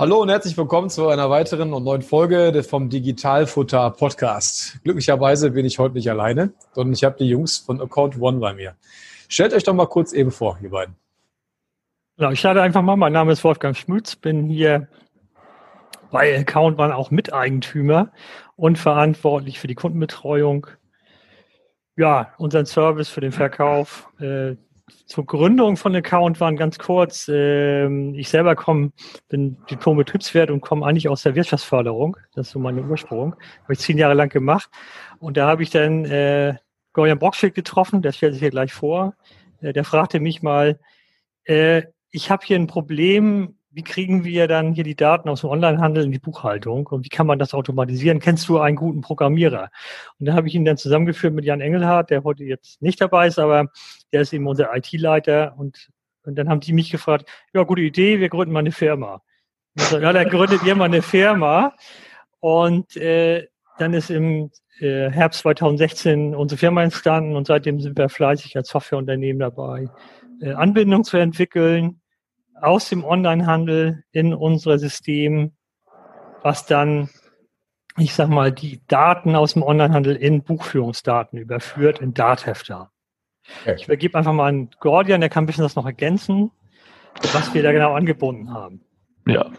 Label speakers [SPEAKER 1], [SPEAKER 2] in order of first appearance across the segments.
[SPEAKER 1] Hallo und herzlich willkommen zu einer weiteren und neuen Folge vom Digitalfutter Podcast. Glücklicherweise bin ich heute nicht alleine, sondern ich habe die Jungs von Account One bei mir. Stellt euch doch mal kurz eben vor, ihr beiden.
[SPEAKER 2] Ja, ich starte einfach mal. Mein Name ist Wolfgang Schmütz, bin hier bei Account One auch Miteigentümer und verantwortlich für die Kundenbetreuung. Ja, unseren Service für den Verkauf, äh, zur Gründung von Account waren ganz kurz. Ähm, ich selber komme, bin Diplom-Betriebswirt und komme eigentlich aus der Wirtschaftsförderung. Das ist so meine Ursprung. Habe ich zehn Jahre lang gemacht. Und da habe ich dann äh, Gorian Brockschild getroffen, der stellt sich hier gleich vor. Äh, der fragte mich mal, äh, ich habe hier ein Problem, wie kriegen wir dann hier die Daten aus dem Onlinehandel in die Buchhaltung und wie kann man das automatisieren? Kennst du einen guten Programmierer? Und da habe ich ihn dann zusammengeführt mit Jan Engelhardt, der heute jetzt nicht dabei ist, aber der ist eben unser IT-Leiter und, und dann haben die mich gefragt, ja, gute Idee, wir gründen mal eine Firma. So, ja, dann gründet ihr mal eine Firma und äh, dann ist im äh, Herbst 2016 unsere Firma entstanden und seitdem sind wir fleißig als Softwareunternehmen dabei, äh, Anbindung zu entwickeln, aus dem Onlinehandel in unser System, was dann, ich sag mal, die Daten aus dem Onlinehandel in Buchführungsdaten überführt, in Dathefter. Okay. Ich übergebe einfach mal an Gordian, der kann ein bisschen das noch ergänzen, was wir da genau angebunden haben.
[SPEAKER 3] Ja,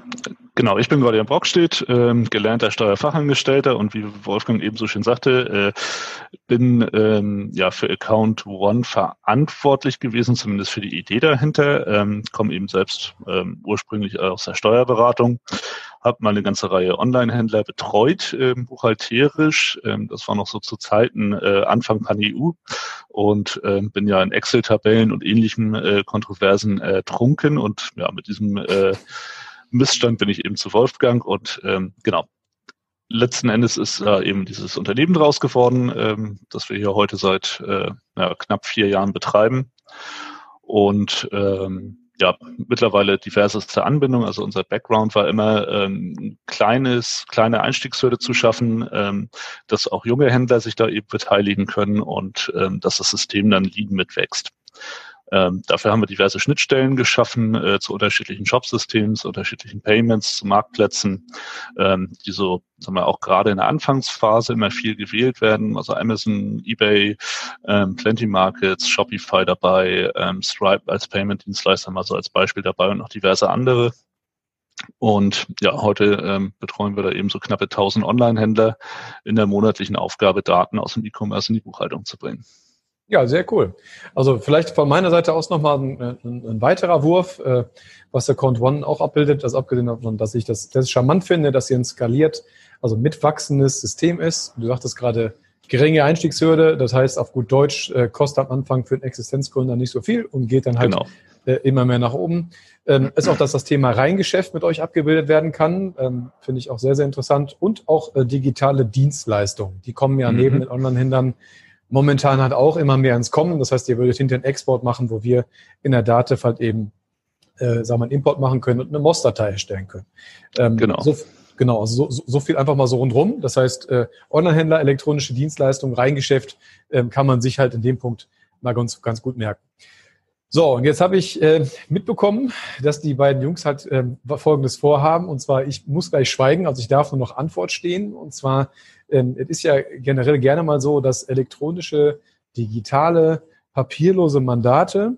[SPEAKER 3] genau. Ich bin Gordian Brockstedt, ähm, gelernter Steuerfachangestellter und wie Wolfgang eben so schön sagte, äh, bin ähm, ja für Account One verantwortlich gewesen, zumindest für die Idee dahinter. Ähm, komme eben selbst ähm, ursprünglich aus der Steuerberatung, habe mal eine ganze Reihe Online-Händler betreut, ähm, buchhalterisch. Ähm, das war noch so zu Zeiten äh, Anfang Pan-EU und ähm, bin ja in Excel-Tabellen und ähnlichen äh, Kontroversen äh, trunken und ja mit diesem äh, Missstand bin ich eben zu Wolfgang und ähm, genau. Letzten Endes ist äh, eben dieses Unternehmen draus geworden, ähm, das wir hier heute seit äh, ja, knapp vier Jahren betreiben. Und ähm, ja, mittlerweile diverseste Anbindung. Also unser Background war immer ähm, kleines, kleine Einstiegshürde zu schaffen, ähm, dass auch junge Händler sich da eben beteiligen können und ähm, dass das System dann lieben mitwächst. Ähm, dafür haben wir diverse Schnittstellen geschaffen äh, zu unterschiedlichen Shopsystemen, zu unterschiedlichen Payments, zu Marktplätzen, ähm, die so, sagen wir, auch gerade in der Anfangsphase immer viel gewählt werden. Also Amazon, eBay, ähm, Plenty Markets, Shopify dabei, ähm, Stripe als Payment-Dienstleister mal so als Beispiel dabei und noch diverse andere. Und ja, heute ähm, betreuen wir da eben so knappe 1000 Online-Händler in der monatlichen Aufgabe, Daten aus dem E-Commerce in die Buchhaltung zu bringen.
[SPEAKER 1] Ja, sehr cool. Also vielleicht von meiner Seite aus nochmal ein, ein, ein weiterer Wurf, äh, was der Count One auch abbildet, also abgesehen davon, dass ich das, das charmant finde, dass hier ein skaliert, also mitwachsendes System ist. Du sagtest gerade, geringe Einstiegshürde, das heißt auf gut Deutsch, äh, kostet am Anfang für einen Existenzgründer nicht so viel und geht dann halt genau. äh, immer mehr nach oben. Ähm, ist auch, dass das Thema Reingeschäft mit euch abgebildet werden kann, ähm, finde ich auch sehr, sehr interessant. Und auch äh, digitale Dienstleistungen, die kommen ja mhm. neben den Online-Händlern momentan halt auch immer mehr ins Kommen. Das heißt, ihr würdet hinter einen Export machen, wo wir in der Dativ halt eben, äh, sagen wir, einen Import machen können und eine MOS-Datei erstellen können. Ähm, genau. So, genau, also so, so viel einfach mal so rundrum. Das heißt, äh, Online-Händler, elektronische Dienstleistungen, Reingeschäft ähm, kann man sich halt in dem Punkt mal ganz, ganz gut merken. So, und jetzt habe ich äh, mitbekommen, dass die beiden Jungs halt äh, Folgendes vorhaben. Und zwar, ich muss gleich schweigen, also ich darf nur noch Antwort stehen. Und zwar, ähm, es ist ja generell gerne mal so, dass elektronische, digitale, papierlose Mandate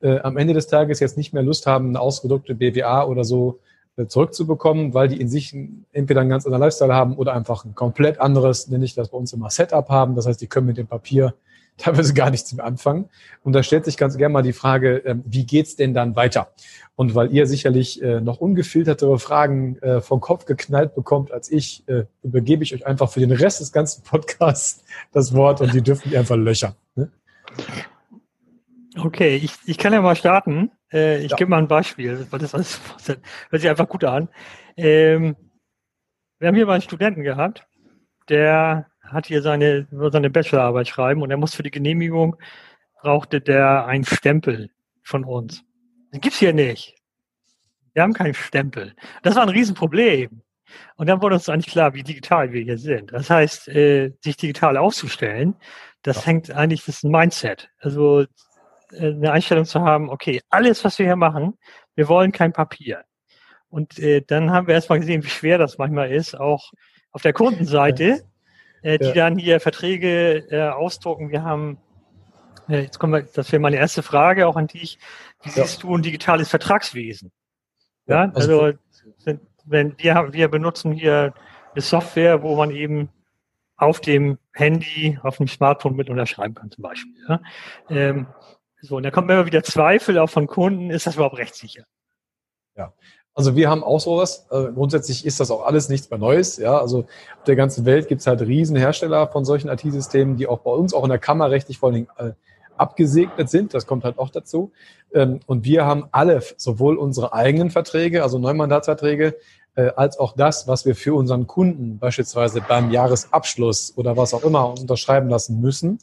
[SPEAKER 1] äh, am Ende des Tages jetzt nicht mehr Lust haben, eine ausgedruckte BWA oder so äh, zurückzubekommen, weil die in sich entweder einen ganz anderen Lifestyle haben oder einfach ein komplett anderes, nenne ich das bei uns immer Setup haben. Das heißt, die können mit dem Papier teilweise gar nichts mehr anfangen. Und da stellt sich ganz gerne mal die Frage, ähm, wie geht's denn dann weiter? Und weil ihr sicherlich äh, noch ungefiltertere Fragen äh, vom Kopf geknallt bekommt als ich, äh, übergebe ich euch einfach für den Rest des ganzen Podcasts das Wort und die dürfen die einfach löchern. Ne?
[SPEAKER 2] Okay, ich, ich kann ja mal starten. ich ja. gebe mal ein Beispiel, weil das alles hört sich einfach gut an. Ähm, wir haben hier mal einen Studenten gehabt, der hat hier seine, seine Bachelorarbeit schreiben und er muss für die Genehmigung, brauchte der einen Stempel von uns. Den gibt's hier nicht. Wir haben keinen Stempel. Das war ein Riesenproblem. Und dann wurde uns eigentlich klar, wie digital wir hier sind. Das heißt, äh, sich digital aufzustellen, das ja. hängt eigentlich, das ist ein Mindset. Also äh, eine Einstellung zu haben, okay, alles, was wir hier machen, wir wollen kein Papier. Und äh, dann haben wir erstmal gesehen, wie schwer das manchmal ist, auch auf der Kundenseite, äh, die ja. dann hier Verträge äh, ausdrucken. Wir haben, äh, jetzt kommen wir, das wäre meine erste Frage auch an dich. Wie ja. siehst du ein digitales Vertragswesen? Ja, also, also sind, wenn wir, wir benutzen hier eine Software, wo man eben auf dem Handy, auf dem Smartphone mit unterschreiben kann, zum Beispiel. Ja? Ähm, so, und da kommt immer wieder Zweifel auch von Kunden, ist das überhaupt rechtssicher?
[SPEAKER 1] Ja, also wir haben auch sowas. Äh, grundsätzlich ist das auch alles nichts mehr Neues. Ja, also auf der ganzen Welt gibt es halt Riesenhersteller von solchen IT-Systemen, die auch bei uns auch in der Kammer rechtlich vor allen Dingen äh, abgesegnet sind. Das kommt halt auch dazu. Ähm, und wir haben alle, sowohl unsere eigenen Verträge, also Neumandatsverträge, äh, als auch das, was wir für unseren Kunden beispielsweise beim Jahresabschluss oder was auch immer unterschreiben lassen müssen,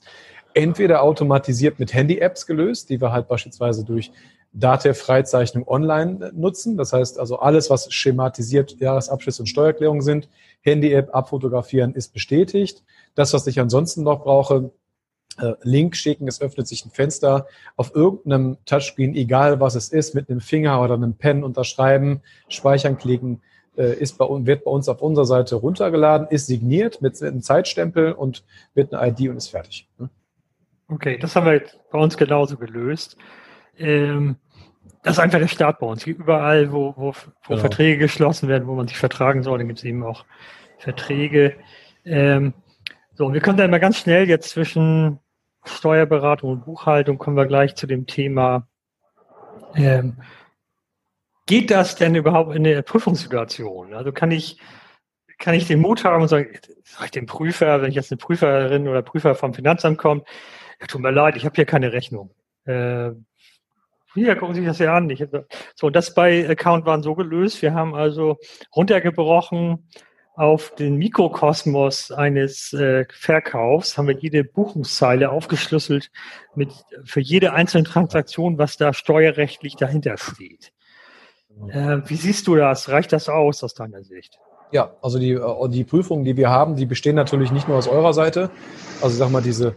[SPEAKER 1] entweder automatisiert mit Handy-Apps gelöst, die wir halt beispielsweise durch Datev-Freizeichnung online nutzen. Das heißt also alles, was schematisiert Jahresabschlüsse und Steuererklärungen sind, Handy-App abfotografieren ist bestätigt. Das, was ich ansonsten noch brauche, äh, Link schicken, es öffnet sich ein Fenster auf irgendeinem Touchscreen, egal was es ist, mit einem Finger oder einem Pen unterschreiben, speichern klicken, äh, ist bei, wird bei uns auf unserer Seite runtergeladen, ist signiert mit einem Zeitstempel und mit einer ID und ist fertig.
[SPEAKER 2] Okay, das haben wir bei uns genauso gelöst. Ähm, das ist einfach der Start bei uns. Überall, wo, wo, wo genau. Verträge geschlossen werden, wo man sich vertragen soll, dann gibt es eben auch Verträge. Ähm, so, und wir kommen dann mal ganz schnell jetzt zwischen Steuerberatung und Buchhaltung, kommen wir gleich zu dem Thema, ähm, geht das denn überhaupt in der Prüfungssituation? Also kann ich, kann ich den Mut haben und sagen, sag ich dem Prüfer, wenn ich jetzt eine Prüferin oder Prüfer vom Finanzamt kommt, ja, tut mir leid, ich habe hier keine Rechnung. Äh, hier, gucken Sie sich das ja an. Ich, so, das bei Account waren so gelöst. Wir haben also runtergebrochen auf den Mikrokosmos eines äh, Verkaufs, haben wir jede Buchungszeile aufgeschlüsselt mit für jede einzelne Transaktion, was da steuerrechtlich dahinter steht. Äh, wie siehst du das? Reicht das aus aus deiner Sicht?
[SPEAKER 1] Ja, also die, äh, die Prüfungen, die wir haben, die bestehen natürlich nicht nur aus eurer Seite. Also sag mal, diese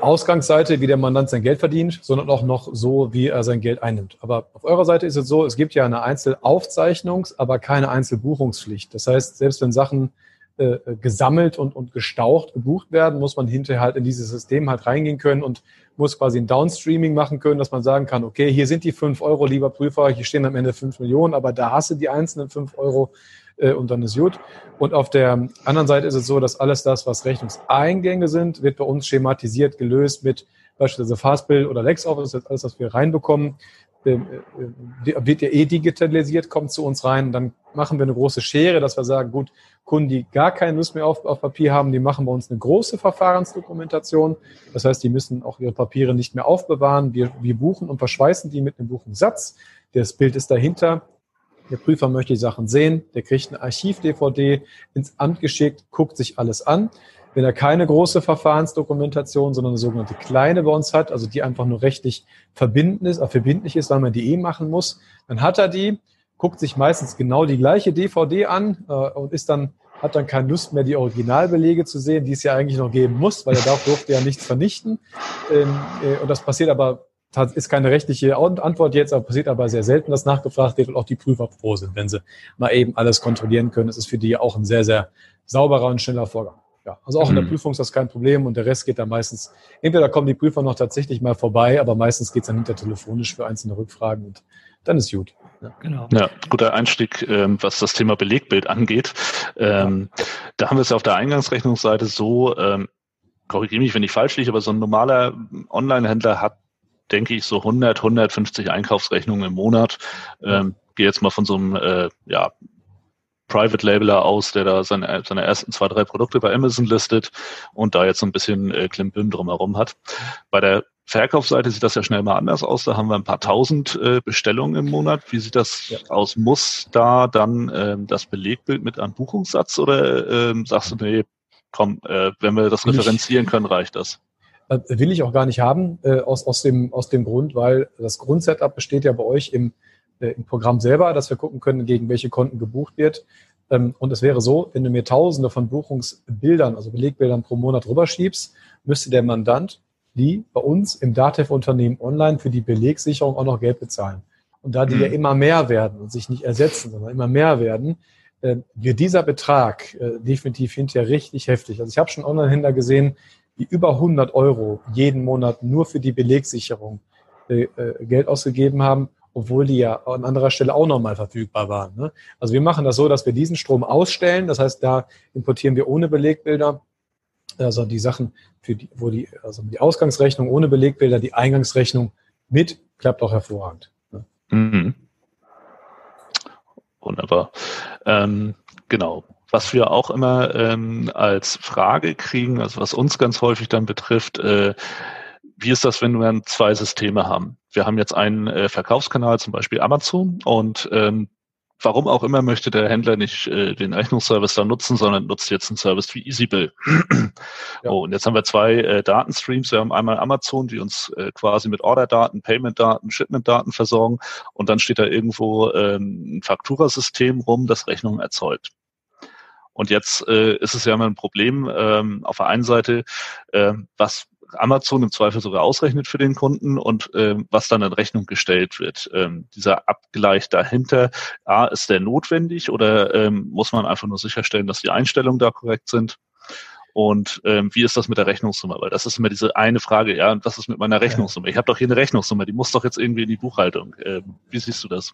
[SPEAKER 1] Ausgangsseite, wie der Mandant sein Geld verdient, sondern auch noch so, wie er sein Geld einnimmt. Aber auf eurer Seite ist es so, es gibt ja eine Einzelaufzeichnungs-, aber keine Einzelbuchungspflicht. Das heißt, selbst wenn Sachen äh, gesammelt und, und gestaucht gebucht werden, muss man hinterher halt in dieses System halt reingehen können und muss quasi ein Downstreaming machen können, dass man sagen kann, okay, hier sind die fünf Euro, lieber Prüfer, hier stehen am Ende fünf Millionen, aber da hast du die einzelnen fünf Euro äh, und dann ist gut. Und auf der anderen Seite ist es so, dass alles das, was Rechnungseingänge sind, wird bei uns schematisiert gelöst mit beispielsweise Fastbill oder LexOffice, das ist alles, was wir reinbekommen, wird ja eh digitalisiert, kommt zu uns rein. Dann machen wir eine große Schere, dass wir sagen, gut, Kunden, die gar keine Lust mehr auf, auf Papier haben, die machen bei uns eine große Verfahrensdokumentation. Das heißt, die müssen auch ihre Papiere nicht mehr aufbewahren. Wir, wir buchen und verschweißen die mit einem Buchungssatz. Das Bild ist dahinter. Der Prüfer möchte die Sachen sehen, der kriegt eine Archiv-DVD ins Amt geschickt, guckt sich alles an. Wenn er keine große Verfahrensdokumentation, sondern eine sogenannte kleine bei uns hat, also die einfach nur rechtlich verbindlich ist, äh, verbindlich ist, weil man die eh machen muss, dann hat er die, guckt sich meistens genau die gleiche DVD an äh, und ist dann hat dann keine Lust mehr, die Originalbelege zu sehen, die es ja eigentlich noch geben muss, weil er darf, durfte ja nichts vernichten. Ähm, äh, und das passiert aber ist keine rechtliche Antwort jetzt, aber passiert aber sehr selten, dass nachgefragt wird und auch die Prüfer froh sind, wenn sie mal eben alles kontrollieren können. Das ist für die auch ein sehr, sehr sauberer und schneller Vorgang. Ja, also auch in der mhm. Prüfung ist das kein Problem und der Rest geht dann meistens, entweder kommen die Prüfer noch tatsächlich mal vorbei, aber meistens geht es dann hinter telefonisch für einzelne Rückfragen und dann ist gut.
[SPEAKER 3] Ja, genau. ja guter Einstieg, ähm, was das Thema Belegbild angeht. Ähm, ja. Da haben wir es ja auf der Eingangsrechnungsseite so, ähm, korrigiere mich, wenn ich falsch liege, aber so ein normaler Online-Händler hat denke ich, so 100, 150 Einkaufsrechnungen im Monat. Ähm, gehe jetzt mal von so einem äh, ja, Private Labeler aus, der da seine, seine ersten zwei, drei Produkte bei Amazon listet und da jetzt so ein bisschen äh, Klimbim drumherum hat. Bei der Verkaufsseite sieht das ja schnell mal anders aus. Da haben wir ein paar tausend äh, Bestellungen im Monat. Wie sieht das ja. aus? Muss da dann ähm, das Belegbild mit einem Buchungssatz oder ähm, sagst du, nee, komm, äh, wenn wir das referenzieren können, reicht das?
[SPEAKER 1] Äh, will ich auch gar nicht haben, äh, aus, aus, dem, aus dem Grund, weil das Grundsetup besteht ja bei euch im, äh, im Programm selber, dass wir gucken können, gegen welche Konten gebucht wird. Ähm, und es wäre so, wenn du mir Tausende von Buchungsbildern, also Belegbildern pro Monat rüberschiebst, müsste der Mandant die bei uns im Datev-Unternehmen online für die Belegsicherung auch noch Geld bezahlen. Und da die mhm. ja immer mehr werden und sich nicht ersetzen, sondern immer mehr werden, äh, wird dieser Betrag äh, definitiv hinterher richtig heftig. Also ich habe schon Online-Händler gesehen, die über 100 Euro jeden Monat nur für die Belegsicherung äh, äh, Geld ausgegeben haben, obwohl die ja an anderer Stelle auch nochmal verfügbar waren. Ne? Also wir machen das so, dass wir diesen Strom ausstellen. Das heißt, da importieren wir ohne Belegbilder also die Sachen, die, wo die, also die Ausgangsrechnung ohne Belegbilder, die Eingangsrechnung mit, klappt auch hervorragend. Mhm.
[SPEAKER 3] Wunderbar. Ähm, genau. Was wir auch immer ähm, als Frage kriegen, also was uns ganz häufig dann betrifft, äh, wie ist das, wenn wir zwei Systeme haben? Wir haben jetzt einen äh, Verkaufskanal, zum Beispiel Amazon, und ähm, warum auch immer möchte der Händler nicht äh, den Rechnungsservice da nutzen, sondern nutzt jetzt einen Service wie EasyBill. ja. Oh, und jetzt haben wir zwei äh, Datenstreams. Wir haben einmal Amazon, die uns äh, quasi mit Orderdaten, Paymentdaten, Shipmentdaten versorgen. Und dann steht da irgendwo ähm, ein Fakturasystem rum, das Rechnungen erzeugt. Und jetzt äh, ist es ja immer ein Problem ähm, auf der einen Seite, äh, was Amazon im Zweifel sogar ausrechnet für den Kunden und ähm, was dann in Rechnung gestellt wird. Ähm, dieser Abgleich dahinter, A, ist der notwendig oder ähm, muss man einfach nur sicherstellen, dass die Einstellungen da korrekt sind? Und ähm, wie ist das mit der Rechnungssumme? Weil das ist immer diese eine Frage, ja, und was ist mit meiner Rechnungssumme? Ich habe doch hier eine Rechnungssumme, die muss doch jetzt irgendwie in die Buchhaltung. Ähm, wie siehst du das?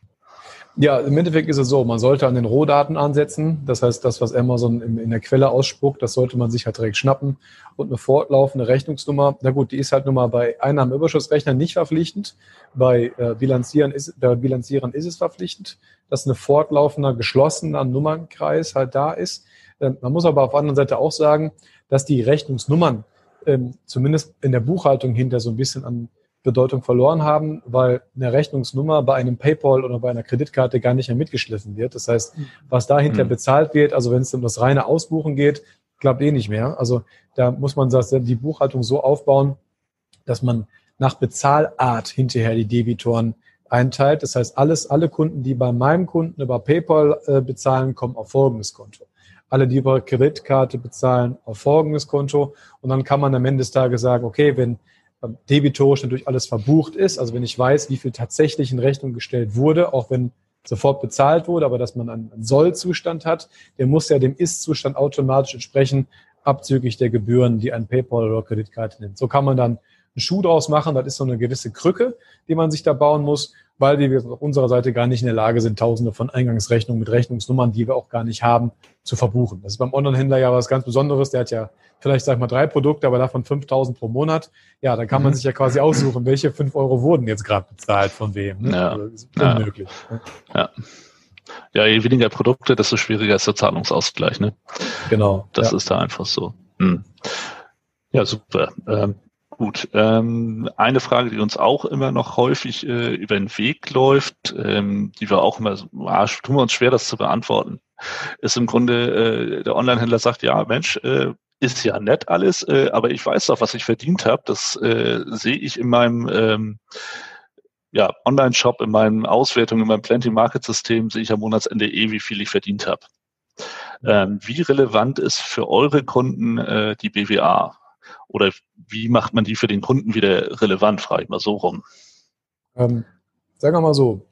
[SPEAKER 1] Ja, im Endeffekt ist es so, man sollte an den Rohdaten ansetzen. Das heißt, das, was Amazon in der Quelle ausspuckt, das sollte man sich halt direkt schnappen. Und eine fortlaufende Rechnungsnummer, na gut, die ist halt nun mal bei Einnahmenüberschussrechnern nicht verpflichtend. Bei äh, Bilanzieren ist, bei Bilanzieren ist es verpflichtend, dass eine fortlaufender, geschlossener Nummernkreis halt da ist. Ähm, man muss aber auf der anderen Seite auch sagen, dass die Rechnungsnummern ähm, zumindest in der Buchhaltung hinter so ein bisschen an Bedeutung verloren haben, weil eine Rechnungsnummer bei einem PayPal oder bei einer Kreditkarte gar nicht mehr mitgeschliffen wird. Das heißt, was dahinter mhm. bezahlt wird, also wenn es um das reine Ausbuchen geht, klappt eh nicht mehr. Also da muss man die Buchhaltung so aufbauen, dass man nach Bezahlart hinterher die Debitoren einteilt. Das heißt, alles, alle Kunden, die bei meinem Kunden über PayPal äh, bezahlen, kommen auf folgendes Konto. Alle, die über Kreditkarte bezahlen, auf folgendes Konto. Und dann kann man am Ende des Tages sagen, okay, wenn debitorisch natürlich alles verbucht ist. Also wenn ich weiß, wie viel tatsächlich in Rechnung gestellt wurde, auch wenn sofort bezahlt wurde, aber dass man einen Sollzustand hat, der muss ja dem Ist-Zustand automatisch entsprechen, abzüglich der Gebühren, die ein PayPal oder Kreditkarte nimmt. So kann man dann einen Schuh draus machen. Das ist so eine gewisse Krücke, die man sich da bauen muss, weil wir auf unserer Seite gar nicht in der Lage sind, tausende von Eingangsrechnungen mit Rechnungsnummern, die wir auch gar nicht haben, zu verbuchen. Das ist beim Online-Händler ja was ganz Besonderes. Der hat ja vielleicht, sag ich mal, drei Produkte, aber davon 5000 pro Monat. Ja, dann kann man mhm. sich ja quasi aussuchen, welche fünf Euro wurden jetzt gerade bezahlt von wem. Ne? Ja. Also, ist unmöglich.
[SPEAKER 3] Ja. Ne? ja. Ja, je weniger Produkte, desto schwieriger ist der Zahlungsausgleich. Ne?
[SPEAKER 1] Genau.
[SPEAKER 3] Das ja. ist da einfach so. Hm. Ja, super. Ähm, gut. Ähm, eine Frage, die uns auch immer noch häufig äh, über den Weg läuft, ähm, die wir auch immer, ah, tun wir uns schwer, das zu beantworten, ist im Grunde, äh, der Onlinehändler sagt, ja, Mensch, äh, ist ja nett alles, äh, aber ich weiß doch, was ich verdient habe. Das äh, sehe ich in meinem ähm, ja, Online-Shop, in meinen Auswertungen, in meinem Plenty-Market-System, sehe ich am Monatsende eh, wie viel ich verdient habe. Ähm, wie relevant ist für eure Kunden äh, die BWA? Oder wie macht man die für den Kunden wieder relevant, frage ich mal so rum.
[SPEAKER 1] Ähm, sagen wir mal so,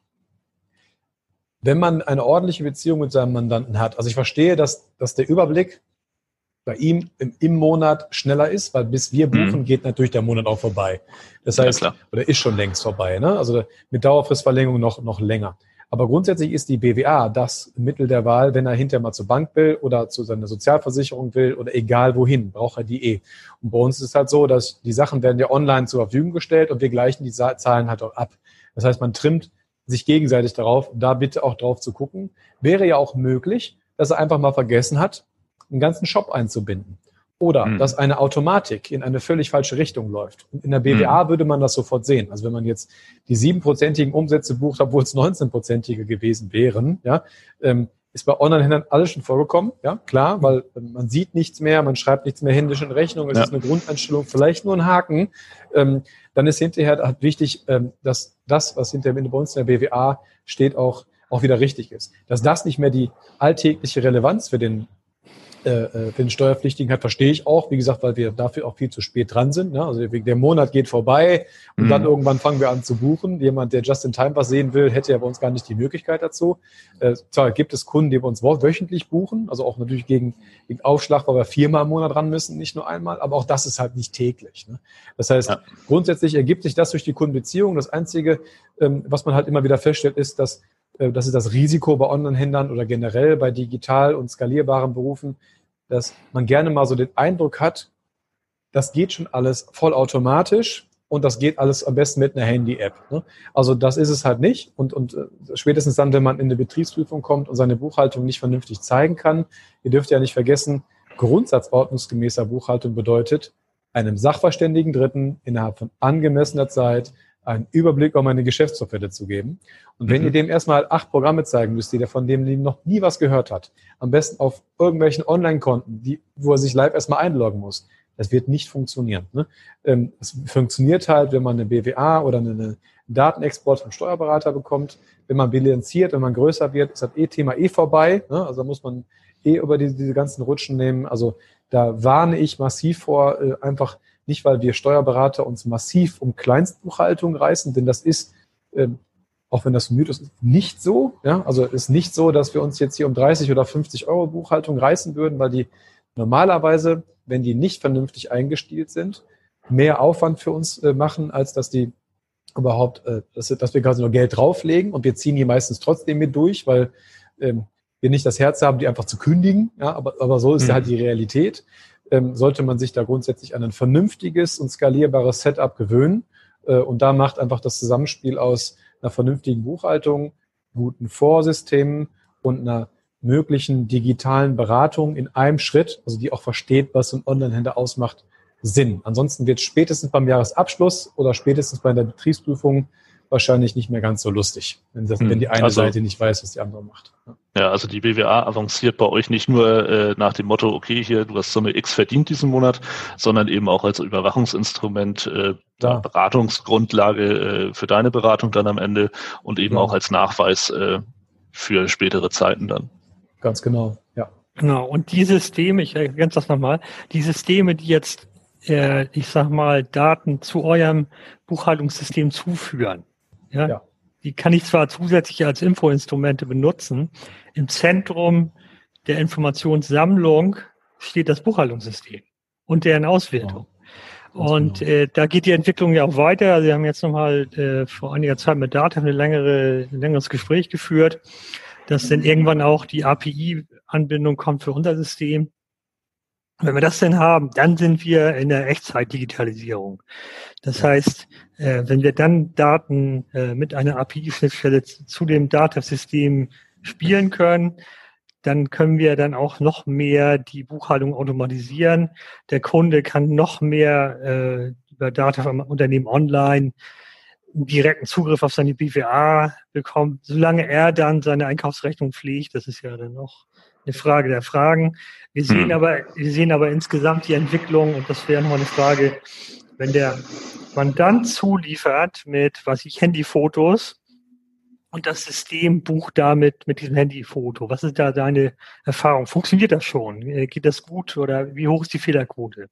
[SPEAKER 1] wenn man eine ordentliche Beziehung mit seinem Mandanten hat, also ich verstehe, dass, dass der Überblick bei ihm im, im Monat schneller ist, weil bis wir buchen, mhm. geht natürlich der Monat auch vorbei. Das heißt, ja, oder ist schon längst vorbei. Ne? Also mit Dauerfristverlängerung noch, noch länger. Aber grundsätzlich ist die BWA das Mittel der Wahl, wenn er hinterher mal zur Bank will oder zu seiner Sozialversicherung will oder egal wohin, braucht er die eh. Und bei uns ist es halt so, dass die Sachen werden ja online zur Verfügung gestellt und wir gleichen die Zahlen halt auch ab. Das heißt, man trimmt sich gegenseitig darauf, da bitte auch drauf zu gucken. Wäre ja auch möglich, dass er einfach mal vergessen hat, einen ganzen Shop einzubinden. Oder mhm. dass eine Automatik in eine völlig falsche Richtung läuft. Und in der BWA mhm. würde man das sofort sehen. Also wenn man jetzt die siebenprozentigen Umsätze bucht, obwohl es 19-prozentige gewesen wären, ja, ähm, ist bei Online-Händlern alles schon vorgekommen, ja, klar, weil man sieht nichts mehr, man schreibt nichts mehr händisch in Rechnung, es ja. ist eine Grundeinstellung, vielleicht nur ein Haken. Ähm, dann ist hinterher halt wichtig, ähm, dass das, was hinterher bei uns in der BWA steht, auch, auch wieder richtig ist. Dass das nicht mehr die alltägliche Relevanz für den äh, äh, für den Steuerpflichtigen hat, verstehe ich auch. Wie gesagt, weil wir dafür auch viel zu spät dran sind. Ne? Also der Monat geht vorbei und mhm. dann irgendwann fangen wir an zu buchen. Jemand, der just in time was sehen will, hätte ja bei uns gar nicht die Möglichkeit dazu. Äh, zwar gibt es Kunden, die bei uns wöchentlich buchen, also auch natürlich gegen, gegen Aufschlag, weil wir viermal im Monat ran müssen, nicht nur einmal, aber auch das ist halt nicht täglich. Ne? Das heißt, ja. grundsätzlich ergibt sich das durch die Kundenbeziehung. Das Einzige, ähm, was man halt immer wieder feststellt, ist, dass das ist das Risiko bei Online-Händlern oder generell bei digital und skalierbaren Berufen, dass man gerne mal so den Eindruck hat, das geht schon alles vollautomatisch und das geht alles am besten mit einer Handy-App. Ne? Also das ist es halt nicht. Und, und äh, spätestens dann, wenn man in eine Betriebsprüfung kommt und seine Buchhaltung nicht vernünftig zeigen kann, ihr dürft ja nicht vergessen, grundsatzordnungsgemäßer Buchhaltung bedeutet, einem sachverständigen Dritten innerhalb von angemessener Zeit einen Überblick über meine Geschäftsvorfälle zu geben. Und wenn mhm. ihr dem erstmal acht Programme zeigen müsst, die der von dem noch nie was gehört hat, am besten auf irgendwelchen Online-Konten, die, wo er sich live erstmal einloggen muss, das wird nicht funktionieren. Ne? Ähm, es funktioniert halt, wenn man eine BWA oder eine, Datenexport vom Steuerberater bekommt. Wenn man bilanziert, wenn man größer wird, ist das E-Thema eh vorbei. Ne? Also muss man eh über diese, diese ganzen Rutschen nehmen. Also da warne ich massiv vor, äh, einfach nicht, weil wir Steuerberater uns massiv um Kleinstbuchhaltung reißen, denn das ist, ähm, auch wenn das ein Mythos ist, nicht so. Ja? Also ist nicht so, dass wir uns jetzt hier um 30 oder 50 Euro Buchhaltung reißen würden, weil die normalerweise, wenn die nicht vernünftig eingestielt sind, mehr Aufwand für uns äh, machen, als dass die überhaupt, äh, dass, dass wir quasi nur Geld drauflegen und wir ziehen die meistens trotzdem mit durch, weil ähm, wir nicht das Herz haben, die einfach zu kündigen. Ja, aber, aber so ist mhm. ja halt die Realität ähm, sollte man sich da grundsätzlich an ein vernünftiges und skalierbares Setup gewöhnen. Äh, und da macht einfach das Zusammenspiel aus einer vernünftigen Buchhaltung, guten Vorsystemen und einer möglichen digitalen Beratung in einem Schritt, also die auch versteht, was ein Online-Händler ausmacht, Sinn. Ansonsten wird spätestens beim Jahresabschluss oder spätestens bei der Betriebsprüfung wahrscheinlich nicht mehr ganz so lustig, wenn, das, wenn die eine also, Seite nicht weiß, was die andere macht.
[SPEAKER 3] Ja, also die BWA avanciert bei euch nicht nur äh, nach dem Motto, okay, hier, du hast Summe X verdient diesen Monat, sondern eben auch als Überwachungsinstrument, äh. Beratungsgrundlage äh, für deine Beratung dann am Ende und eben ja. auch als Nachweis äh, für spätere Zeiten dann.
[SPEAKER 1] Ganz genau, ja.
[SPEAKER 2] Genau, und die Systeme, ich ergänze das nochmal, die Systeme, die jetzt, äh, ich sag mal, Daten zu eurem Buchhaltungssystem zuführen, ja, ja. Die kann ich zwar zusätzlich als Infoinstrumente benutzen. Im Zentrum der Informationssammlung steht das Buchhaltungssystem und deren Auswertung. Ja, und genau. äh, da geht die Entwicklung ja auch weiter. Wir haben jetzt nochmal äh, vor einiger Zeit mit Data eine längere, ein längeres Gespräch geführt, dass dann irgendwann auch die API-Anbindung kommt für unser System. Wenn wir das denn haben, dann sind wir in der Echtzeit-Digitalisierung. Das heißt, äh, wenn wir dann Daten äh, mit einer API-Schnittstelle zu dem Datasystem spielen können, dann können wir dann auch noch mehr die Buchhaltung automatisieren. Der Kunde kann noch mehr äh, über Data vom Unternehmen online direkten Zugriff auf seine BWA bekommen, solange er dann seine Einkaufsrechnung pflegt. Das ist ja dann noch eine Frage der Fragen. Wir sehen hm. aber, wir sehen aber insgesamt die Entwicklung und das wäre nochmal eine Frage, wenn der Mandant zuliefert mit, was ich, Handyfotos und das System bucht damit mit diesem Handyfoto. Was ist da deine Erfahrung? Funktioniert das schon? Äh, geht das gut oder wie hoch ist die Fehlerquote?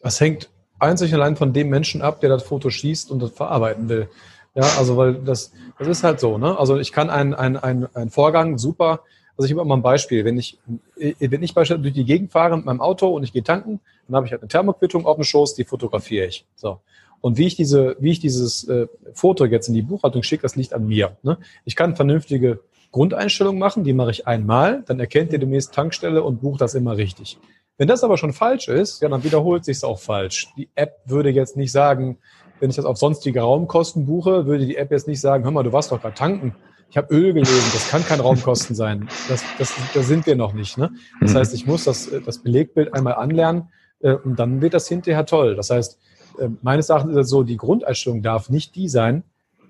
[SPEAKER 1] Das hängt einzig allein von dem Menschen ab, der das Foto schießt und das verarbeiten will. Ja, also weil das, das ist halt so, ne? Also ich kann einen ein, ein Vorgang super also ich habe mal ein Beispiel. Wenn ich, wenn ich beispielsweise durch die Gegend fahre mit meinem Auto und ich gehe tanken, dann habe ich halt eine Thermoquittung auf dem Schoß, die fotografiere ich. So. Und wie ich diese, wie ich dieses äh, Foto jetzt in die Buchhaltung schicke, das liegt an mir. Ne? Ich kann vernünftige Grundeinstellungen machen, die mache ich einmal, dann erkennt ihr demnächst Tankstelle und bucht das immer richtig. Wenn das aber schon falsch ist, ja, dann wiederholt sich es auch falsch. Die App würde jetzt nicht sagen, wenn ich das auf sonstige Raumkosten buche, würde die App jetzt nicht sagen, hör mal, du warst doch gerade tanken ich habe Öl gelesen, das kann kein Raumkosten sein. Das, das, da sind wir noch nicht. Ne? Das mhm. heißt, ich muss das, das Belegbild einmal anlernen äh, und dann wird das hinterher toll. Das heißt, äh, meines Erachtens ist es so, die Grundeinstellung darf nicht die sein,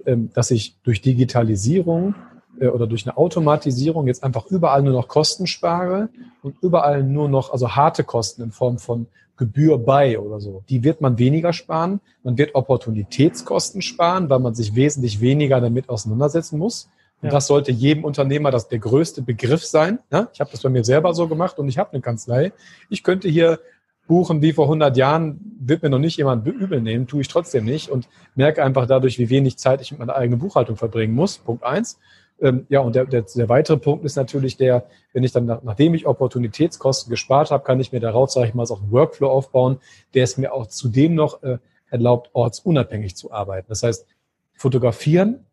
[SPEAKER 1] äh, dass ich durch Digitalisierung äh, oder durch eine Automatisierung jetzt einfach überall nur noch Kosten spare und überall nur noch, also harte Kosten in Form von Gebühr bei oder so. Die wird man weniger sparen. Man wird Opportunitätskosten sparen, weil man sich wesentlich weniger damit auseinandersetzen muss. Und ja. das sollte jedem Unternehmer das der größte Begriff sein. Ja, ich habe das bei mir selber so gemacht und ich habe eine Kanzlei. Ich könnte hier buchen wie vor 100 Jahren, wird mir noch nicht jemand übel nehmen, tue ich trotzdem nicht und merke einfach dadurch, wie wenig Zeit ich mit meiner eigenen Buchhaltung verbringen muss. Punkt eins. Ähm, ja, und der, der, der weitere Punkt ist natürlich der, wenn ich dann, nach, nachdem ich Opportunitätskosten gespart habe, kann ich mir daraus, sage ich mal, so einen Workflow aufbauen, der es mir auch zudem noch äh, erlaubt, ortsunabhängig zu arbeiten. Das heißt, fotografieren,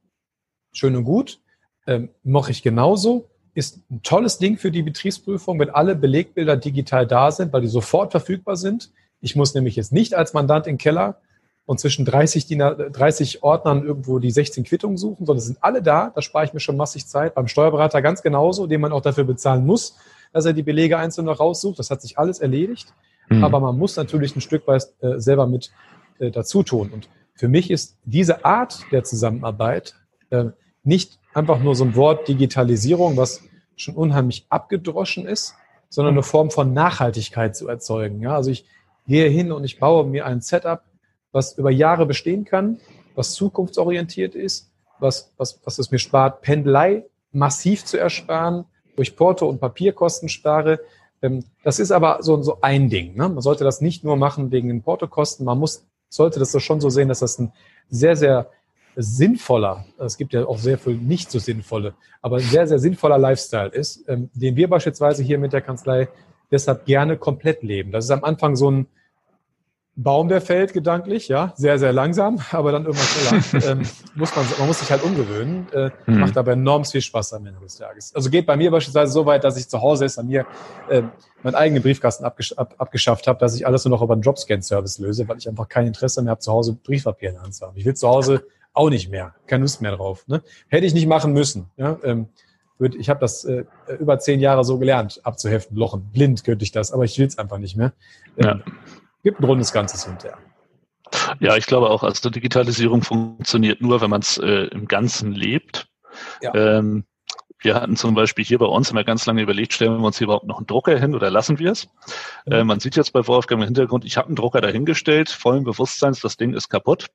[SPEAKER 1] schön und gut, ähm, mache ich genauso. Ist ein tolles Ding für die Betriebsprüfung, wenn alle Belegbilder digital da sind, weil die sofort verfügbar sind. Ich muss nämlich jetzt nicht als Mandant in den Keller und zwischen 30, Diener, 30 Ordnern irgendwo die 16 Quittungen suchen, sondern es sind alle da. Da spare ich mir schon massig Zeit. Beim Steuerberater ganz genauso, den man auch dafür bezahlen muss, dass er die Belege einzeln noch raussucht. Das hat sich alles erledigt. Mhm. Aber man muss natürlich ein Stück weit äh, selber mit äh, dazu tun. Und für mich ist diese Art der Zusammenarbeit äh, nicht einfach nur so ein Wort Digitalisierung, was schon unheimlich abgedroschen ist, sondern eine Form von Nachhaltigkeit zu erzeugen. Ja, also ich gehe hin und ich baue mir ein Setup, was über Jahre bestehen kann, was zukunftsorientiert ist, was, was, was es mir spart, Pendelei massiv zu ersparen, durch Porto und Papierkosten spare. Ähm, das ist aber so, so ein Ding. Ne? Man sollte das nicht nur machen wegen den Portokosten. Man muss, sollte das schon so sehen, dass das ein sehr, sehr sinnvoller, es gibt ja auch sehr viel nicht so sinnvolle, aber ein sehr, sehr sinnvoller Lifestyle ist, ähm, den wir beispielsweise hier mit der Kanzlei deshalb gerne komplett leben. Das ist am Anfang so ein Baum, der fällt gedanklich, ja, sehr, sehr langsam, aber dann irgendwann schneller. ähm, muss man, man muss sich halt umgewöhnen, äh, mhm. macht aber enorm viel Spaß am Ende des Tages. Also geht bei mir beispielsweise so weit, dass ich zu Hause ist, an mir äh, meinen eigenen Briefkasten abgesch ab, abgeschafft habe, dass ich alles nur noch über einen Dropscan-Service löse, weil ich einfach kein Interesse mehr habe, zu Hause Briefpapier in der Hand zu haben. Ich will zu Hause auch nicht mehr, keine Lust mehr drauf. Ne? Hätte ich nicht machen müssen. Ja? Ähm, ich habe das äh, über zehn Jahre so gelernt, abzuheften, Lochen. Blind könnte ich das, aber ich will es einfach nicht mehr. Ähm, ja gibt ein rundes Ganzes hinterher.
[SPEAKER 3] Ja, ich glaube auch, also Digitalisierung funktioniert nur, wenn man es äh, im Ganzen lebt. Ja. Ähm, wir hatten zum Beispiel hier bei uns immer ganz lange überlegt, stellen wir uns hier überhaupt noch einen Drucker hin oder lassen wir es? Mhm. Äh, man sieht jetzt bei Wolfgang im Hintergrund, ich habe einen Drucker dahingestellt, vollen Bewusstseins, das Ding ist kaputt.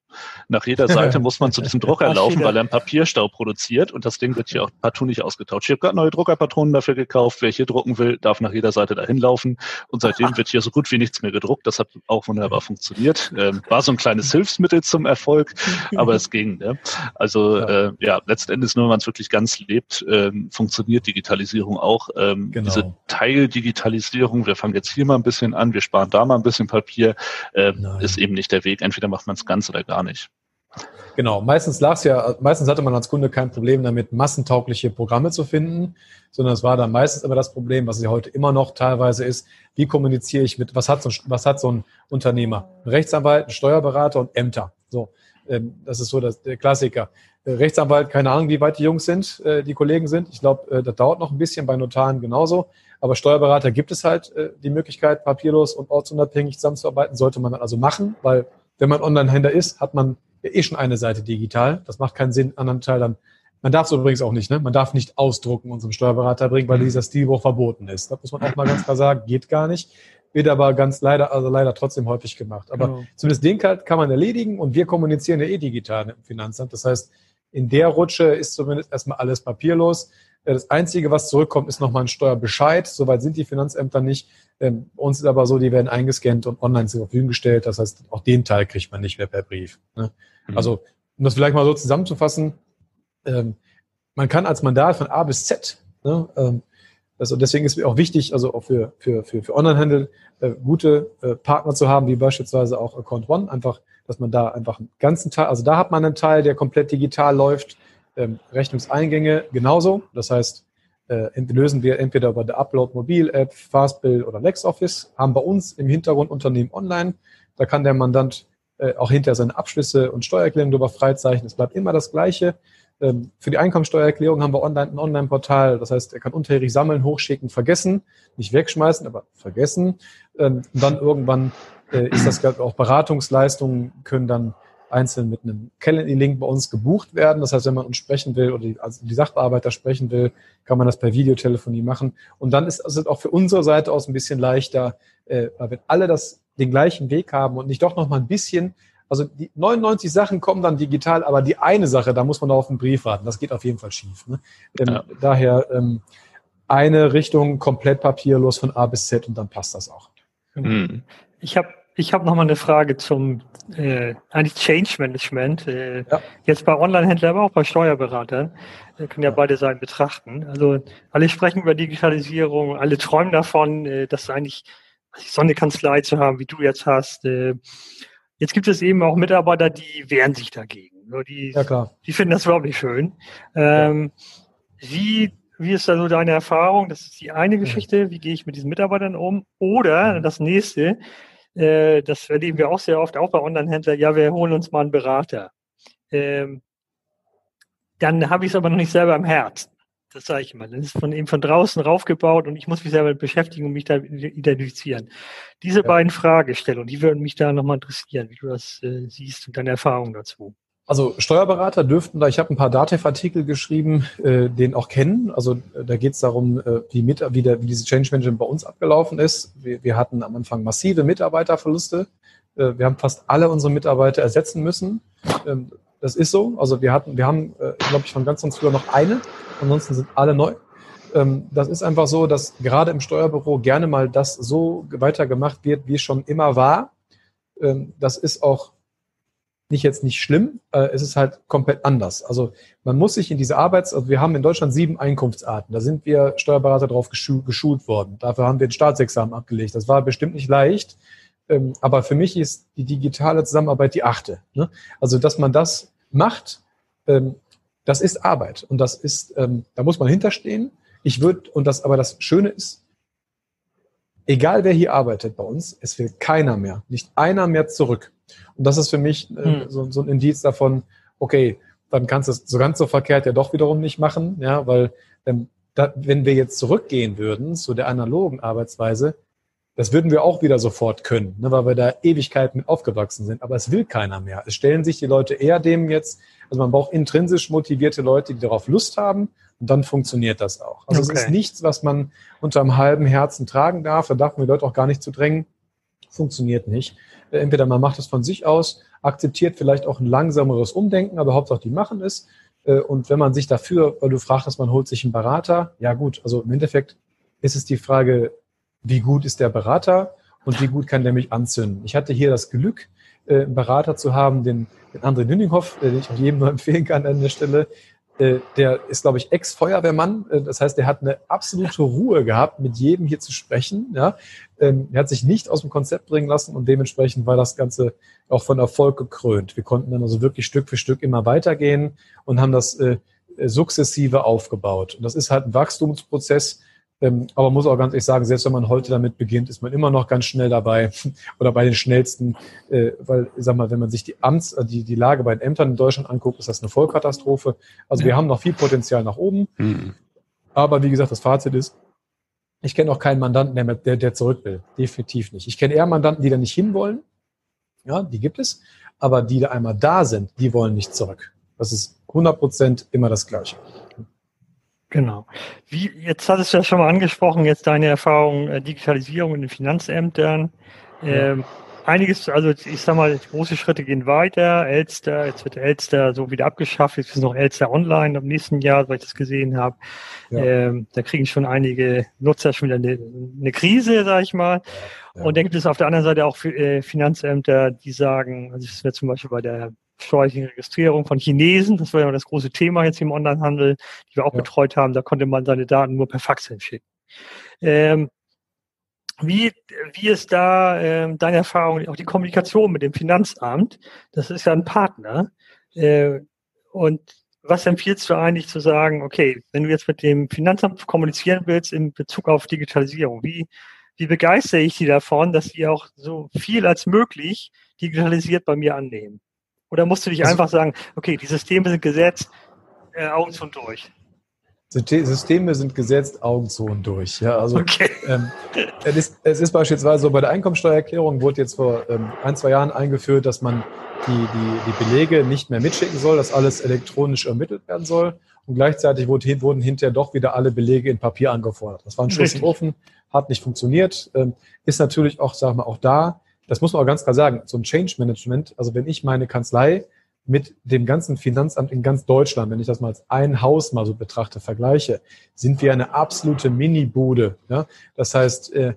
[SPEAKER 3] Nach jeder Seite muss man zu diesem Drucker laufen, weil er einen Papierstau produziert und das Ding wird hier auch partout nicht ausgetauscht. Ich habe gerade neue Druckerpatronen dafür gekauft. Wer hier drucken will, darf nach jeder Seite dahin laufen und seitdem wird hier so gut wie nichts mehr gedruckt. Das hat auch wunderbar funktioniert. Ähm, war so ein kleines Hilfsmittel zum Erfolg, aber es ging. Ne? Also ja. Äh, ja, letztendlich nur, wenn man es wirklich ganz lebt, äh, ähm, funktioniert Digitalisierung auch. Ähm, genau. Diese Teildigitalisierung, wir fangen jetzt hier mal ein bisschen an, wir sparen da mal ein bisschen Papier, äh, ist eben nicht der Weg. Entweder macht man es ganz oder gar nicht.
[SPEAKER 1] Genau, meistens lag ja, meistens hatte man als Kunde kein Problem damit, massentaugliche Programme zu finden, sondern es war dann meistens immer das Problem, was ja heute immer noch teilweise ist, wie kommuniziere ich mit, was hat so ein, was hat so ein Unternehmer? Ein Rechtsanwalt, ein Steuerberater und Ämter. So, das ist so das, der Klassiker. Äh, Rechtsanwalt, keine Ahnung, wie weit die Jungs sind, äh, die Kollegen sind. Ich glaube, äh, das dauert noch ein bisschen, bei Notaren genauso. Aber Steuerberater gibt es halt die Möglichkeit, papierlos und ortsunabhängig zusammenzuarbeiten. Sollte man dann also machen, weil wenn man Online-Händler ist, hat man eh schon eine Seite digital. Das macht keinen Sinn, anderen Teil dann. Man darf es übrigens auch nicht, ne? Man darf nicht ausdrucken und zum Steuerberater bringen, weil mhm. dieser Stilbruch verboten ist. Das muss man auch mal ganz klar sagen, geht gar nicht wird aber ganz leider, also leider trotzdem häufig gemacht. Aber genau. zumindest den kann man erledigen und wir kommunizieren ja eh digital im Finanzamt. Das heißt, in der Rutsche ist zumindest erstmal alles papierlos. Äh, das Einzige, was zurückkommt, ist nochmal ein Steuerbescheid. Soweit sind die Finanzämter nicht. Ähm, uns ist aber so, die werden eingescannt und online zur Verfügung gestellt. Das heißt, auch den Teil kriegt man nicht mehr per Brief. Ne? Mhm. Also, um das vielleicht mal so zusammenzufassen, ähm, man kann als Mandat von A bis Z ne, ähm, also deswegen ist es auch wichtig, also auch für, für, für, für Onlinehandel äh, gute äh, Partner zu haben, wie beispielsweise auch Account One, einfach, dass man da einfach einen ganzen Teil, also da hat man einen Teil, der komplett digital läuft, ähm, Rechnungseingänge genauso. Das heißt, äh, lösen wir entweder über der Upload Mobil App, Fastbill oder LexOffice, haben bei uns im Hintergrund Unternehmen online. Da kann der Mandant äh, auch hinter seine Abschlüsse und Steuererklärungen darüber freizeichnen. Es bleibt immer das Gleiche. Ähm, für die Einkommensteuererklärung haben wir online, ein Online-Portal. Das heißt, er kann unterjährig sammeln, hochschicken, vergessen, nicht wegschmeißen, aber vergessen. Ähm, und dann irgendwann äh, ist das auch Beratungsleistungen können dann einzeln mit einem Calendly-Link bei uns gebucht werden. Das heißt, wenn man uns sprechen will oder die, also die Sachbearbeiter sprechen will, kann man das per Videotelefonie machen. Und dann ist es auch für unsere Seite aus ein bisschen leichter, äh, weil wenn alle das den gleichen Weg haben und nicht doch noch mal ein bisschen also die 99 Sachen kommen dann digital, aber die eine Sache, da muss man auf einen Brief warten. Das geht auf jeden Fall schief. Ne? Ähm, ja. Daher ähm, eine Richtung komplett papierlos von A bis Z und dann passt das auch.
[SPEAKER 2] Mhm. Ich habe ich hab noch mal eine Frage zum äh, eigentlich Change Management. Äh, ja. Jetzt bei Online-Händlern, aber auch bei Steuerberatern. Wir können ja, ja, beide Seiten betrachten. Also alle sprechen über Digitalisierung, alle träumen davon, äh, dass eigentlich so eine Kanzlei zu haben, wie du jetzt hast. Äh, Jetzt gibt es eben auch Mitarbeiter, die wehren sich dagegen. Die, ja, klar. die finden das überhaupt nicht schön. Ähm, ja. Wie, wie ist da so deine Erfahrung? Das ist die eine Geschichte. Wie gehe ich mit diesen Mitarbeitern um? Oder das nächste, äh, das erleben wir auch sehr oft, auch bei Online-Händlern, ja, wir holen uns mal einen Berater. Ähm, dann habe ich es aber noch nicht selber im Herz. Das sage ich immer. Das ist von eben von draußen raufgebaut und ich muss mich selber beschäftigen und mich da identifizieren. Diese ja. beiden Fragestellungen, die würden mich da nochmal interessieren, wie du das äh, siehst und deine Erfahrungen dazu.
[SPEAKER 1] Also Steuerberater dürften da, ich habe ein paar Datev-Artikel geschrieben, äh, den auch kennen. Also äh, da geht es darum, äh, wie, mit, wie, der, wie diese Change Management bei uns abgelaufen ist. Wir, wir hatten am Anfang massive Mitarbeiterverluste. Äh, wir haben fast alle unsere Mitarbeiter ersetzen müssen. Ähm, das ist so. Also wir hatten, wir haben, äh, glaube ich, von ganz ganz früher noch eine. Ansonsten sind alle neu. Ähm, das ist einfach so, dass gerade im Steuerbüro gerne mal das so weitergemacht wird, wie es schon immer war. Ähm, das ist auch nicht jetzt nicht schlimm, äh, es ist halt komplett anders. Also man muss sich in diese Arbeits, also wir haben in Deutschland sieben Einkunftsarten. Da sind wir Steuerberater drauf geschu geschult worden. Dafür haben wir ein Staatsexamen abgelegt. Das war bestimmt nicht leicht. Ähm, aber für mich ist die digitale Zusammenarbeit die achte. Ne? Also dass man das macht, ähm, das ist Arbeit und das ist, ähm, da muss man hinterstehen. Ich würde, und das, aber das Schöne ist, egal wer hier arbeitet bei uns, es will keiner mehr, nicht einer mehr zurück. Und das ist für mich äh, hm. so, so ein Indiz davon, okay, dann kannst du es so ganz so verkehrt ja doch wiederum nicht machen, ja, weil ähm, da, wenn wir jetzt zurückgehen würden zu der analogen Arbeitsweise, das würden wir auch wieder sofort können, ne, weil wir da Ewigkeiten mit aufgewachsen sind. Aber es will keiner mehr. Es stellen sich die Leute eher dem jetzt, also man braucht intrinsisch motivierte Leute, die darauf Lust haben und dann funktioniert das auch. Also okay. es ist nichts, was man unter einem halben Herzen tragen darf. Da darf man die Leute auch gar nicht zu drängen. Funktioniert nicht. Äh, entweder man macht es von sich aus, akzeptiert vielleicht auch ein langsameres Umdenken, aber Hauptsache die machen es. Äh, und wenn man sich dafür, weil du fragst, man holt sich einen Berater, ja gut, also im Endeffekt ist es die Frage, wie gut ist der Berater und wie gut kann der mich anzünden. Ich hatte hier das Glück, äh, einen Berater zu haben, den, den André Nüninghoff, äh, den ich jedem nur empfehlen kann an der Stelle. Äh, der ist, glaube ich, Ex-Feuerwehrmann. Äh, das heißt, der hat eine absolute Ruhe gehabt, mit jedem hier zu sprechen. Ja? Ähm, er hat sich nicht aus dem Konzept bringen lassen und dementsprechend war das Ganze auch von Erfolg gekrönt. Wir konnten dann also wirklich Stück für Stück immer weitergehen und haben das äh, sukzessive aufgebaut. Und das ist halt ein Wachstumsprozess, ähm, aber muss auch ganz ehrlich sagen, selbst wenn man heute damit beginnt, ist man immer noch ganz schnell dabei oder bei den schnellsten, äh, weil, ich sag mal, wenn man sich die Amts, äh, die, die Lage bei den Ämtern in Deutschland anguckt, ist das eine Vollkatastrophe. Also ja. wir haben noch viel Potenzial nach oben. Mhm. Aber wie gesagt, das Fazit ist, ich kenne auch keinen Mandanten, der, der, der zurück will. Definitiv nicht. Ich kenne eher Mandanten, die da nicht hinwollen. Ja, die gibt es. Aber die da einmal da sind, die wollen nicht zurück. Das ist 100 Prozent immer das Gleiche.
[SPEAKER 2] Genau. Wie, jetzt hattest du ja schon mal angesprochen, jetzt deine Erfahrung äh, Digitalisierung in den Finanzämtern. Ähm, ja. Einiges, also ich sag mal, große Schritte gehen weiter. Elster, jetzt wird Elster so wieder abgeschafft. Jetzt ist noch Elster Online im nächsten Jahr, weil ich das gesehen habe. Ja. Ähm, da kriegen schon einige Nutzer schon wieder eine, eine Krise, sag ich mal. Ja. Und dann gibt es auf der anderen Seite auch äh, Finanzämter, die sagen, also das wäre zum Beispiel bei der steuerliche Registrierung von Chinesen. Das war ja das große Thema jetzt im Onlinehandel, die wir auch ja. betreut haben. Da konnte man seine Daten nur per Fax hinschicken. Ähm, wie, wie ist da ähm, deine Erfahrung, auch die Kommunikation mit dem Finanzamt? Das ist ja ein Partner. Äh, und was empfiehlst du eigentlich zu sagen, okay, wenn du jetzt mit dem Finanzamt kommunizieren willst in Bezug auf Digitalisierung, wie, wie begeistere ich die davon, dass sie auch so viel als möglich digitalisiert bei mir annehmen? Oder musst du dich also, einfach sagen, okay, die Systeme sind gesetzt, äh, Augen zu und durch.
[SPEAKER 1] Systeme sind gesetzt, Augen zu und durch. Ja, also okay. ähm, es, ist, es, ist, beispielsweise so, bei der Einkommensteuererklärung wurde jetzt vor ähm, ein, zwei Jahren eingeführt, dass man die, die, die Belege nicht mehr mitschicken soll, dass alles elektronisch ermittelt werden soll. Und gleichzeitig wurde, wurden hinterher doch wieder alle Belege in Papier angefordert. Das war ein Schuss im Ofen, hat nicht funktioniert. Ähm, ist natürlich auch, sagen wir, auch da, das muss man auch ganz klar sagen, so ein Change Management, also wenn ich meine Kanzlei mit dem ganzen Finanzamt in ganz Deutschland, wenn ich das mal als ein Haus mal so betrachte, vergleiche, sind wir eine absolute Mini-Bude. Ja? Das heißt, äh,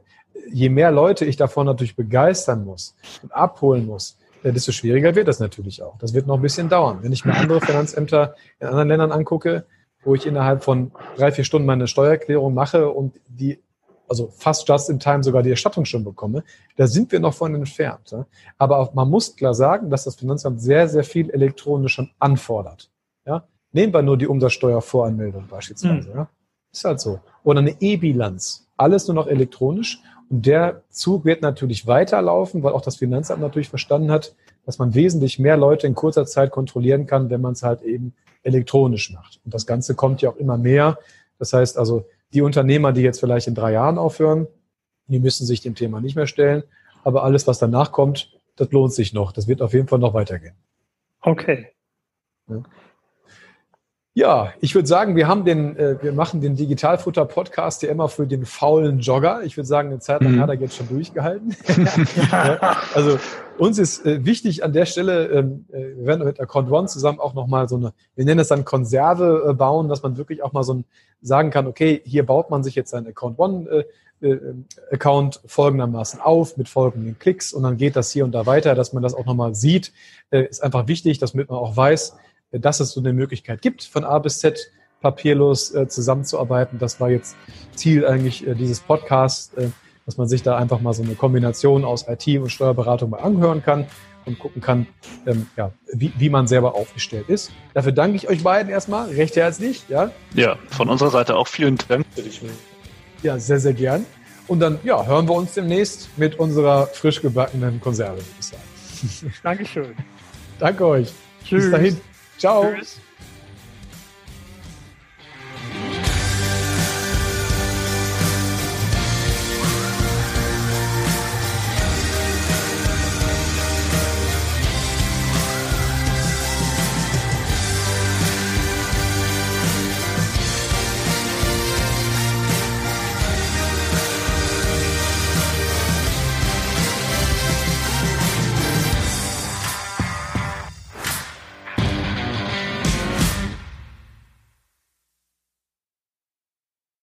[SPEAKER 1] je mehr Leute ich davon natürlich begeistern muss und abholen muss, äh, desto schwieriger wird das natürlich auch. Das wird noch ein bisschen dauern. Wenn ich mir andere Finanzämter in anderen Ländern angucke, wo ich innerhalb von drei, vier Stunden meine Steuererklärung mache und die also fast just in time sogar die Erstattung schon bekomme, da sind wir noch von entfernt. Ja? Aber auch, man muss klar sagen, dass das Finanzamt sehr, sehr viel elektronisch schon anfordert. Ja? Nehmen wir nur die Umsatzsteuervoranmeldung beispielsweise. Mhm. Ja? Ist halt so. Oder eine E-Bilanz. Alles nur noch elektronisch. Und der Zug wird natürlich weiterlaufen, weil auch das Finanzamt natürlich verstanden hat, dass man wesentlich mehr Leute in kurzer Zeit kontrollieren kann, wenn man es halt eben elektronisch macht. Und das Ganze kommt ja auch immer mehr. Das heißt also, die Unternehmer, die jetzt vielleicht in drei Jahren aufhören, die müssen sich dem Thema nicht mehr stellen. Aber alles, was danach kommt, das lohnt sich noch. Das wird auf jeden Fall noch weitergehen.
[SPEAKER 2] Okay.
[SPEAKER 1] Ja. Ja, ich würde sagen, wir haben den, äh, wir machen den Digitalfutter-Podcast ja immer für den faulen Jogger. Ich würde sagen, eine Zeit lang mhm. hat er jetzt schon durchgehalten. also uns ist äh, wichtig an der Stelle, ähm, äh, wir werden mit Account One zusammen auch nochmal so eine, wir nennen es dann Konserve äh, bauen, dass man wirklich auch mal so ein, sagen kann, okay, hier baut man sich jetzt seinen Account One äh, äh, Account folgendermaßen auf mit folgenden Klicks und dann geht das hier und da weiter, dass man das auch nochmal sieht, äh, ist einfach wichtig, damit man auch weiß, dass es so eine Möglichkeit gibt, von A bis Z papierlos äh, zusammenzuarbeiten. Das war jetzt Ziel eigentlich äh, dieses Podcasts, äh, dass man sich da einfach mal so eine Kombination aus IT und Steuerberatung mal anhören kann und gucken kann, ähm, ja, wie, wie man selber aufgestellt ist. Dafür danke ich euch beiden erstmal recht herzlich. Ja,
[SPEAKER 3] ja von unserer Seite auch vielen Dank.
[SPEAKER 1] Ja, sehr, sehr gern. Und dann ja, hören wir uns demnächst mit unserer frisch gebackenen Konserve, würde ich sagen.
[SPEAKER 2] Dankeschön.
[SPEAKER 1] Danke euch. Tschüss. Bis dahin. Ciao. Tschüss.